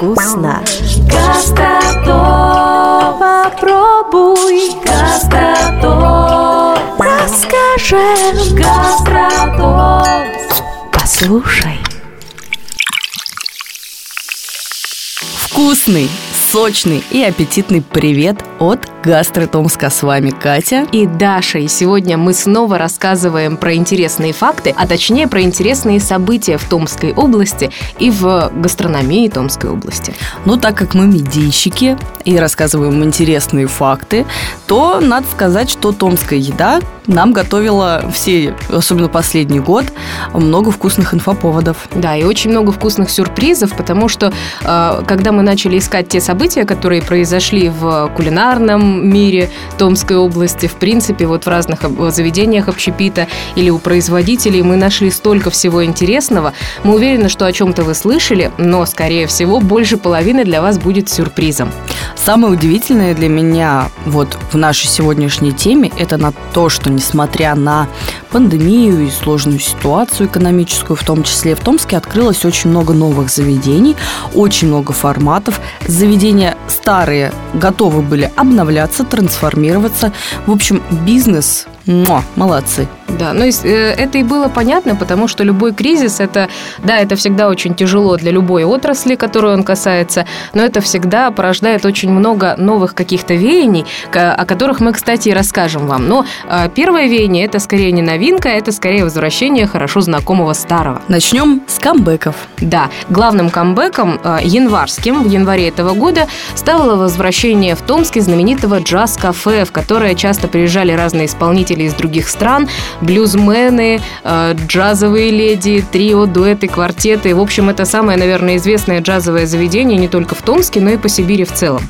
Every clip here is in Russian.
вкусно. Гастротоп. Попробуй, Гастротоп. расскажем, Гастротоп. послушай. Вкусный, сочный и аппетитный привет от Гастротомска. С вами Катя. и Даша. И сегодня мы снова рассказываем про интересные факты, а точнее про интересные события в Томской области и в гастрономии Томской области. Ну, так как мы медийщики и рассказываем интересные факты, то надо сказать, что томская еда нам готовила все, особенно последний год, много вкусных инфоповодов. Да, и очень много вкусных сюрпризов, потому что э, когда мы начали искать те события, которые произошли в кулинарном мире Томской области, в принципе, вот в разных заведениях общепита или у производителей, мы нашли столько всего интересного. Мы уверены, что о чем-то вы слышали, но, скорее всего, больше половины для вас будет сюрпризом. Самое удивительное для меня вот в нашей сегодняшней теме это на то, что несмотря на пандемию и сложную ситуацию экономическую, в том числе в Томске открылось очень много новых заведений, очень много форматов. Заведения старые готовы были обновляться, трансформироваться. В общем, бизнес, муа, молодцы. Да, ну и э, это и было понятно, потому что любой кризис, это, да, это всегда очень тяжело для любой отрасли, которую он касается, но это всегда порождает очень много новых каких-то веяний, о которых мы, кстати, и расскажем вам. Но э, первое веяние – это скорее не новинка, это скорее возвращение хорошо знакомого старого. Начнем с камбэков. Да, главным камбэком э, январским в январе этого года стало возвращение в Томске знаменитого джаз-кафе, в которое часто приезжали разные исполнители из других стран, блюзмены, э, джазовые леди, трио, дуэты, квартеты. В общем, это самое, наверное, известное джазовое заведение не только в Томске, но и по Сибири в целом.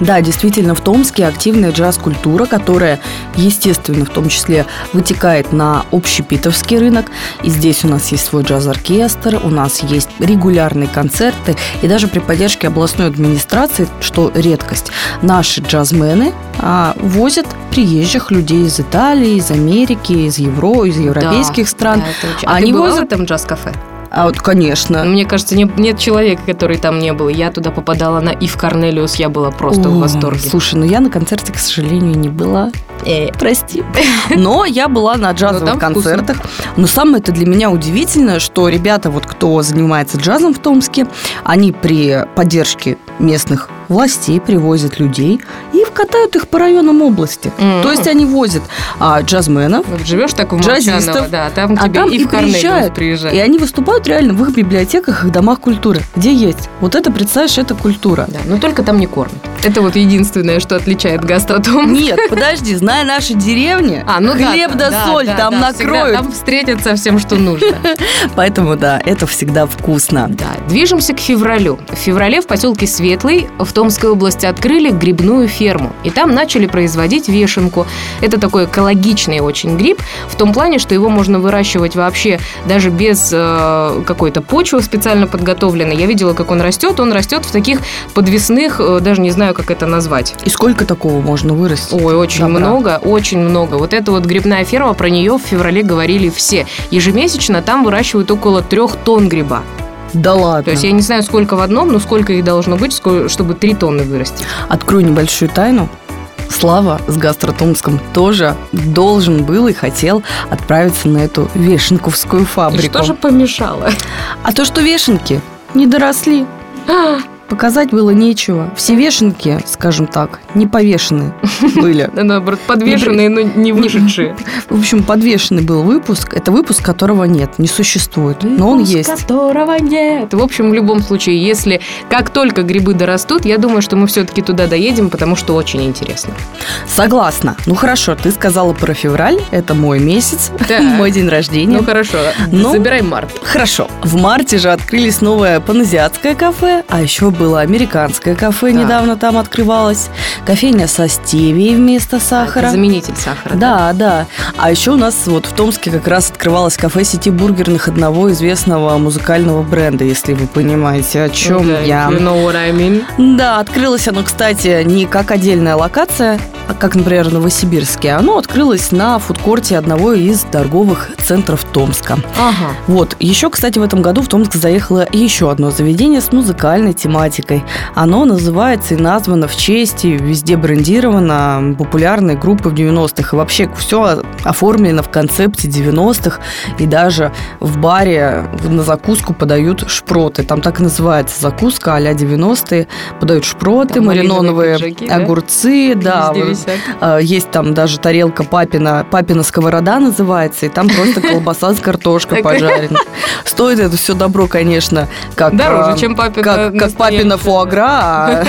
Да, действительно, в Томске активная джаз-культура, которая, естественно, в том числе вытекает на общепитовский рынок. И здесь у нас есть свой джаз-оркестр, у нас есть регулярные концерты. И даже при поддержке областной администрации, что редкость, наши джазмены а, возят приезжих людей из Италии, из Америки, из Евро, из европейских стран. Да, очень- А Они возят- этом джаз-кафе? А вот, конечно. Мне кажется, не- нет человека, который там не был. Я туда попадала на Ив Корнелиус, я была просто в О, восторге. Слушай, ну я на концерте, к сожалению, не была. Э, Прости. Но я была на джазовых там вкусно. концертах. Но самое это для меня удивительно, что ребята, вот кто занимается джазом в Томске, они при поддержке местных властей привозят людей и катают их по районам области. М. То есть они возят а, джазменов, Вот живешь так в Джазистов. Да, там а там и и в приезжают. приезжает. и они выступают реально в их библиотеках, их домах культуры, где есть. Вот это, представляешь, это культура. Да, но только там не кормят. Это вот единственное, что отличает гастротом. Нет, подожди, зная наши деревни, А, ну да, хлеб да, да, соль да, там да, накроют. Там встретят со всем, что нужно. Поэтому, да, это всегда вкусно. Да, движемся к февралю. В феврале в поселке Светлый в Томской области открыли грибную ферму. И там начали производить вешенку. Это такой экологичный очень гриб, в том плане, что его можно выращивать вообще даже без э, какой-то почвы специально подготовленной. Я видела, как он растет. Он растет в таких подвесных, э, даже не знаю, как это назвать. И сколько такого можно вырастить? Ой, очень Добра. много, очень много. Вот эта вот грибная ферма, про нее в феврале говорили все. Ежемесячно там выращивают около трех тонн гриба. Да ладно. То есть я не знаю, сколько в одном, но сколько их должно быть, чтобы три тонны вырасти. Открою небольшую тайну. Слава с Гастротомском тоже должен был и хотел отправиться на эту вешенковскую И фабрику. что же помешало? А то, что вешенки не доросли, показать было нечего. Все вешенки, скажем так, не повешены были. Наоборот, подвешенные, но не вышедшие. В общем, подвешенный был выпуск. Это выпуск, которого нет, не существует. Но он есть. которого нет. В общем, в любом случае, если как только грибы дорастут, я думаю, что мы все-таки туда доедем, потому что очень интересно. Согласна. Ну хорошо, ты сказала про февраль. Это мой месяц, мой день рождения. Ну хорошо, Ну, забирай март. Хорошо. В марте же открылись новое паназиатское кафе, а еще было американское кафе, Так. недавно там открывалось. Кофейня со стевией вместо сахара. Это заменитель сахара. Да, да. А еще у нас вот в Томске как раз открывалось кафе сети бургерных одного известного музыкального бренда, если вы понимаете, о чем Да, я. you know what I mean. Да, открылось оно, кстати, не как отдельная локация, как, например, в Новосибирске, оно открылось на фудкорте одного из торговых центров Томска. Ага. Вот. Еще, кстати, в этом году в Томск заехало еще одно заведение с музыкальной тематикой. Оно называется и названо в честь, и везде брендировано популярной группы в 90-х. И вообще все оформлено в концепте 90-х. И даже в баре на закуску подают шпроты. Там так и называется закуска а-ля 90-е. Подают шпроты, Там малиновые пиджаки, да? огурцы. Да, Везде висят. а, Есть там даже тарелка папина, папина сковорода называется, и там просто колбаса с картошкой пожарена. Стоит это все добро, конечно, как, Дороже, а, чем папина как, папина фуагра, а,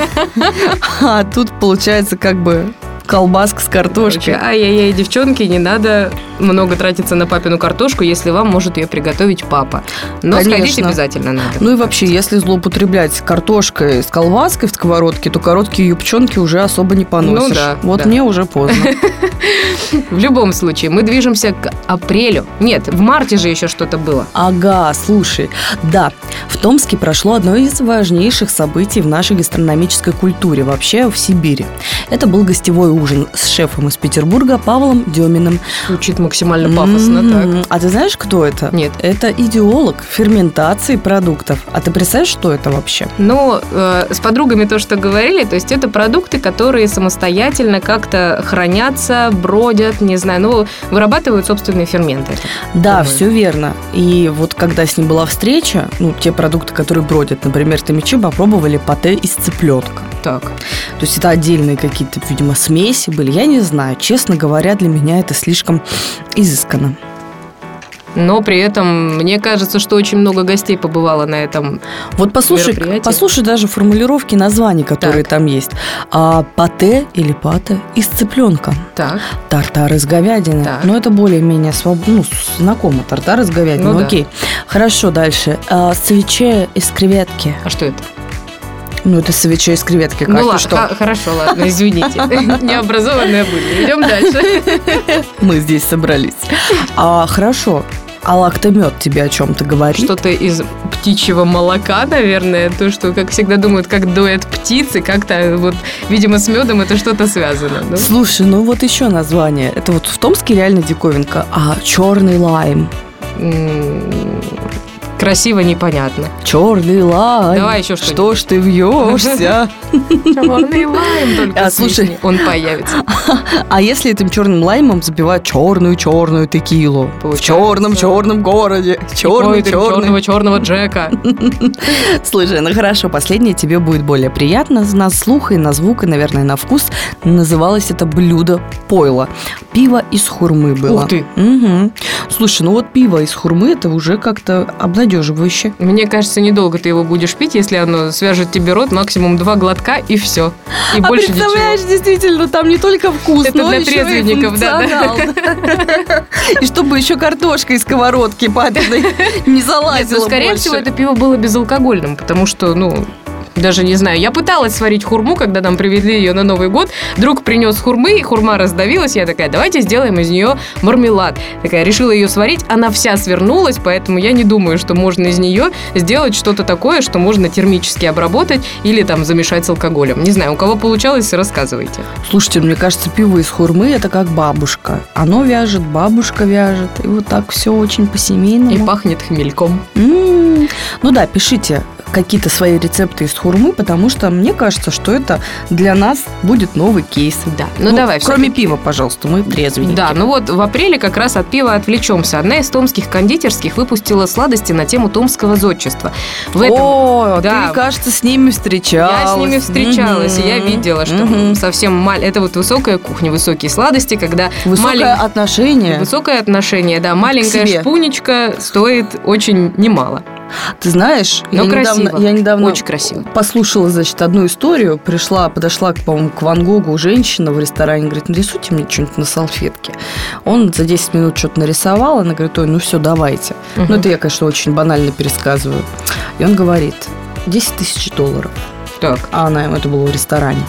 а тут получается как бы колбаска с картошкой. Ай-яй-яй, девчонки, не надо много тратиться на папину картошку, если вам может ее приготовить папа. Но сходить Конечно. обязательно надо. Ну и вообще, если злоупотреблять картошкой с колбаской в сковородке, то короткие юбчонки уже особо не поносишь. Ну да, вот да. мне уже поздно. В любом случае, мы движемся к апрелю. Нет, в марте же еще что-то было. Ага, слушай, да, в Томске прошло одно из важнейших событий в нашей гастрономической культуре, вообще в Сибири. Это был гостевой ужин с шефом из Петербурга Павлом Деминым. Звучит максимально пафосно так. М, А ты знаешь, кто это? Нет. Это идеолог ферментации продуктов. А ты представляешь, что это вообще? Но э, с подругами то, что говорили, то есть это продукты, которые самостоятельно как-то хранятся, бродят, не знаю, ну, вырабатывают собственные ферменты. Да, Думаю. все верно. И вот когда с ним была встреча, ну, те продукты, которые бродят, например, томичи попробовали пате из цыпленка. Так. То есть это отдельные какие-то, видимо, смеси были. Я не знаю. Честно говоря, для меня это слишком изысканно. Но при этом мне кажется, что очень много гостей побывало на этом. Вот послушай, послушай даже формулировки названий, которые там есть. А, пате или пате из цыпленка. Так. Тартар из говядины. Так. Но это более-менее своб... ну, знакомо. Тартар из говядины. Ну да. Окей. Хорошо, дальше. А, свече из креветки. А что это? Ну, это свече из креветки. Как ну ладно, что? хорошо, ладно, извините. Необразованная были. Идем дальше. Мы здесь собрались. А, хорошо. А лактомед тебе о чем-то говорит? Что-то из птичьего молока, наверное. То, что, как всегда думают, как дует птицы, как-то вот, видимо, с медом это что-то связано. да? Слушай, ну вот еще название. Это вот в Томске реально диковинка. А черный лайм. Красиво, непонятно. Черный лайм. Давай еще Что ж ты вьешься? Черный лайм только А, слушай. он появится. А если этим черным лаймом забивать черную-черную текилу? В черном-черном городе. Ой, Черный-черный. черного черного Джека. Слушай, ну хорошо, последнее тебе будет более приятно на слух и на звук, и, наверное, на вкус. Называлось это блюдо пойло. Пиво из хурмы было. Ух ты. Слушай, ну вот пиво из хурмы, это уже как-то обнадеживающе. Мне кажется, недолго ты его будешь пить, если оно свяжет тебе рот, максимум два глотка и все. И а больше представляешь, ничего. действительно, там не только вкус, Это но для еще и трезвенников, да, да. функционал. И чтобы еще картошка из сковородки папиной не Нет, залазила ну, скорее больше. всего, это пиво было безалкогольным, потому что, ну, даже не знаю. Я пыталась сварить хурму, когда нам привезли ее на Новый год. Друг принес хурмы, и хурма раздавилась. Я такая, давайте сделаем из нее мармелад. Такая, решила ее сварить. Она вся свернулась, поэтому я не думаю, что можно из нее сделать что-то такое, что можно термически обработать или там замешать с алкоголем. Не знаю, у кого получалось, рассказывайте. Слушайте, мне кажется, пиво из хурмы это как бабушка. Оно вяжет, бабушка вяжет. И вот так все очень по-семейному. И пахнет хмельком. М. Ну да, пишите какие-то свои рецепты из хурмы, потому что мне кажется, что это для нас будет новый кейс. Да, ну, давай. Кроме пива, пожалуйста, мы трезвенники. Да, ну вот в апреле как раз от пива отвлечемся. Одна из томских кондитерских выпустила сладости на тему томского зодчества. В этом О, да. ты, кажется, с ними встречалась. я с ними встречалась, и я видела, что Мгм. совсем маль... Это вот высокая кухня, высокие сладости, когда Высокое малень- отношение. Высокое отношение, да. Маленькая шпунечка стоит очень немало. Ты знаешь, Но я, красиво. недавно, я недавно Очень красиво. послушала, значит, одну историю. Пришла, подошла, по-моему, к Ван Гогу женщина в ресторане, говорит, нарисуйте мне что-нибудь на салфетке. Он за 10 минут что-то нарисовал, она говорит, ой, ну все, давайте. Ну, Мгм. это я, конечно, очень банально пересказываю. И он говорит, 10 тысяч долларов. Так. А она ему, это было в ресторане.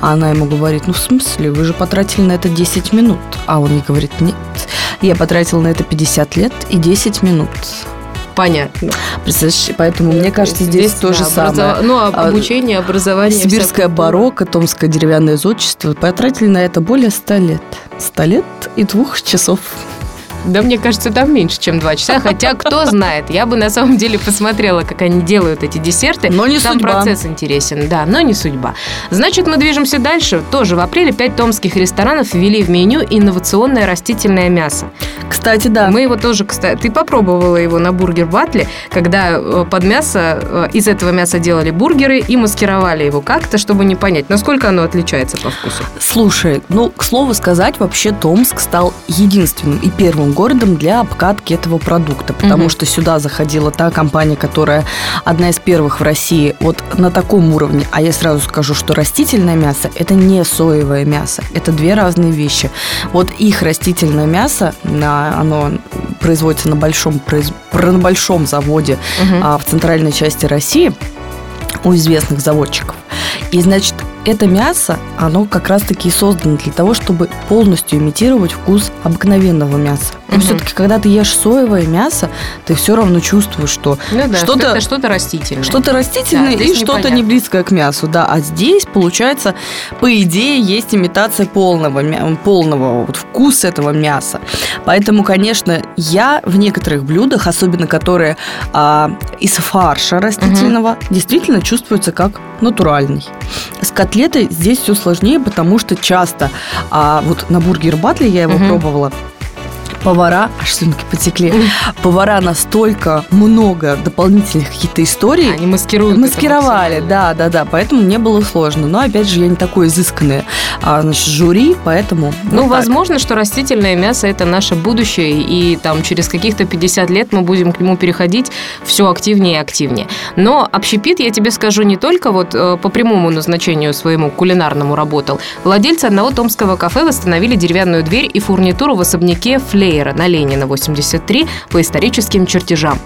А она ему говорит, ну в смысле, вы же потратили на это 10 минут. А он ей говорит, нет, я потратил на это 50 лет и 10 минут. Понятно. Представляешь, поэтому мне кажется, здесь, то же да, самое. образова- Ну, А, обучение, образование. Сибирское барокко, Томское деревянное зодчество потратили на это более ста лет. Ста лет и двух часов. Да, мне кажется, там меньше, чем два часа. Хотя, кто знает, я бы на самом деле посмотрела, как они делают эти десерты. Но не Сам судьба. процесс интересен, да, но не судьба. Значит, мы движемся дальше. Тоже в апреле пять томских ресторанов ввели в меню инновационное растительное мясо. Кстати, да. Мы его тоже, кстати, ты попробовала его на бургер батле, когда э, под мясо, э, из этого мяса делали бургеры и маскировали его как-то, чтобы не понять, насколько оно отличается по вкусу. Слушай, ну, к слову сказать, вообще Томск стал единственным и первым городом для обкатки этого продукта, потому Мгм. что сюда заходила та компания, которая одна из первых в России вот на таком уровне. А я сразу скажу, что растительное мясо – это не соевое мясо, это две разные вещи. Вот их растительное мясо, на- оно производится на большом, произ- на большом заводе а, в центральной части России у известных заводчиков. И, значит, это мясо, оно как раз-таки создано для того, чтобы полностью имитировать вкус обыкновенного мяса. Но Мгм. все-таки, когда ты ешь соевое мясо, ты все равно чувствуешь, что Ну да, что-то- что-то, что-то растительное. что-то растительное Да, и что-то не близкое к мясу, да. А здесь, получается, по идее, есть имитация полного, полного вот вкуса этого мяса. Поэтому, конечно, я в некоторых блюдах, особенно которые а, из фарша растительного, действительно чувствуется как натуральный. С котлетой здесь все сложнее, потому что часто, а, вот на бургер батле я его Мгм. пробовала, повара, аж слюнки потекли, повара настолько много дополнительных каких-то историй, Они маскируют. маскировали, да, да, да, поэтому мне было сложно. Но опять же, я не такое изысканное, а, значит, жюри, поэтому. Ну, вот так. возможно, что растительное мясо это наше будущее, и там через каких-то 50 лет мы будем к нему переходить все активнее и активнее. Но общепит, я тебе скажу, не только вот э, по прямому назначению своему кулинарному работал. Владельцы одного томского кафе восстановили деревянную дверь и фурнитуру в особняке Флейера на Ленина 83 по историческим чертежам.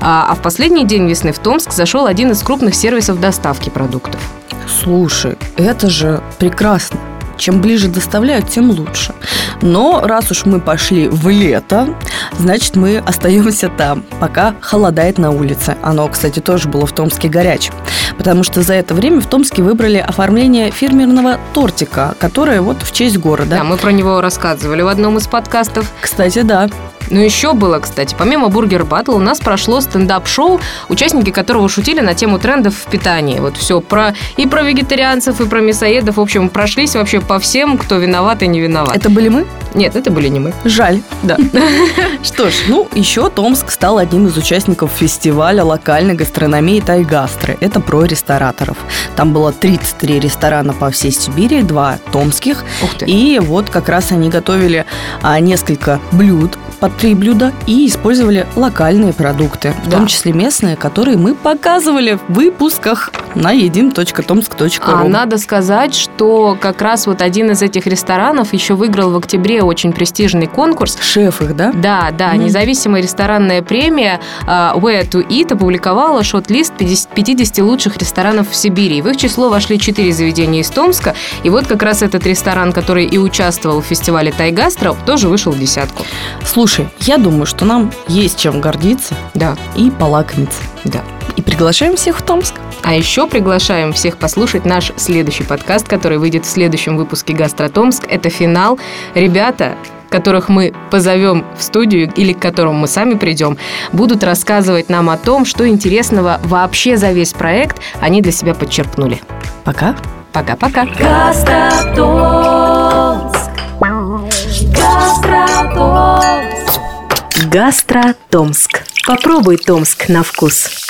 А, а в последний день весны в Томск зашел один из крупных сервисов доставки продуктов. Слушай, это же прекрасно. Чем ближе доставляют, тем лучше. Но раз уж мы пошли в лето, значит, мы остаемся там, пока холодает на улице. Оно, кстати, тоже было в Томске горячим. Потому что за это время в Томске выбрали оформление фирменного тортика, которое вот в честь города. Да, мы про него рассказывали в одном из подкастов. Кстати, да. Ну, еще было, кстати, помимо Бургер Батл у нас прошло стендап-шоу, участники которого шутили на тему трендов в питании. Вот все про и про вегетарианцев, и про мясоедов. В общем, прошлись вообще по всем, кто виноват и не виноват. Это были мы? Нет, это были не мы. Жаль, да. Что ж, ну, еще Томск стал одним из участников фестиваля локальной гастрономии Тайгастры. Это про рестораторов. Там было 33 ресторана по всей Сибири, два томских. Ух ты. И вот как раз они готовили а, несколько блюд, по три блюда, и использовали локальные продукты, в Да. том числе местные, которые мы показывали в выпусках на едим.томск.ру. А надо сказать, что как раз вот один из этих ресторанов еще выиграл в октябре очень престижный конкурс. Шеф их, да? Да, да, Мгм. независимая ресторанная премия а, Where to Eat опубликовала шот-лист 50 50 лучших ресторанов в Сибири. В их число вошли четыре заведения из Томска. И вот как раз этот ресторан, который и участвовал в фестивале Тайгастро, тоже вышел в десятку. Слушай, я думаю, что нам есть чем гордиться Да, и полакомиться. да. И приглашаем всех в Томск. А еще приглашаем всех послушать наш следующий подкаст, который выйдет в следующем выпуске «Гастротомск». Это финал. Ребята, которых мы позовем в студию или к которым мы сами придем, будут рассказывать нам о том, что интересного вообще за весь проект они для себя подчеркнули. Пока. Пока-пока. Гастротомск. Гастротомск. Гастротомск. Попробуй Томск на вкус.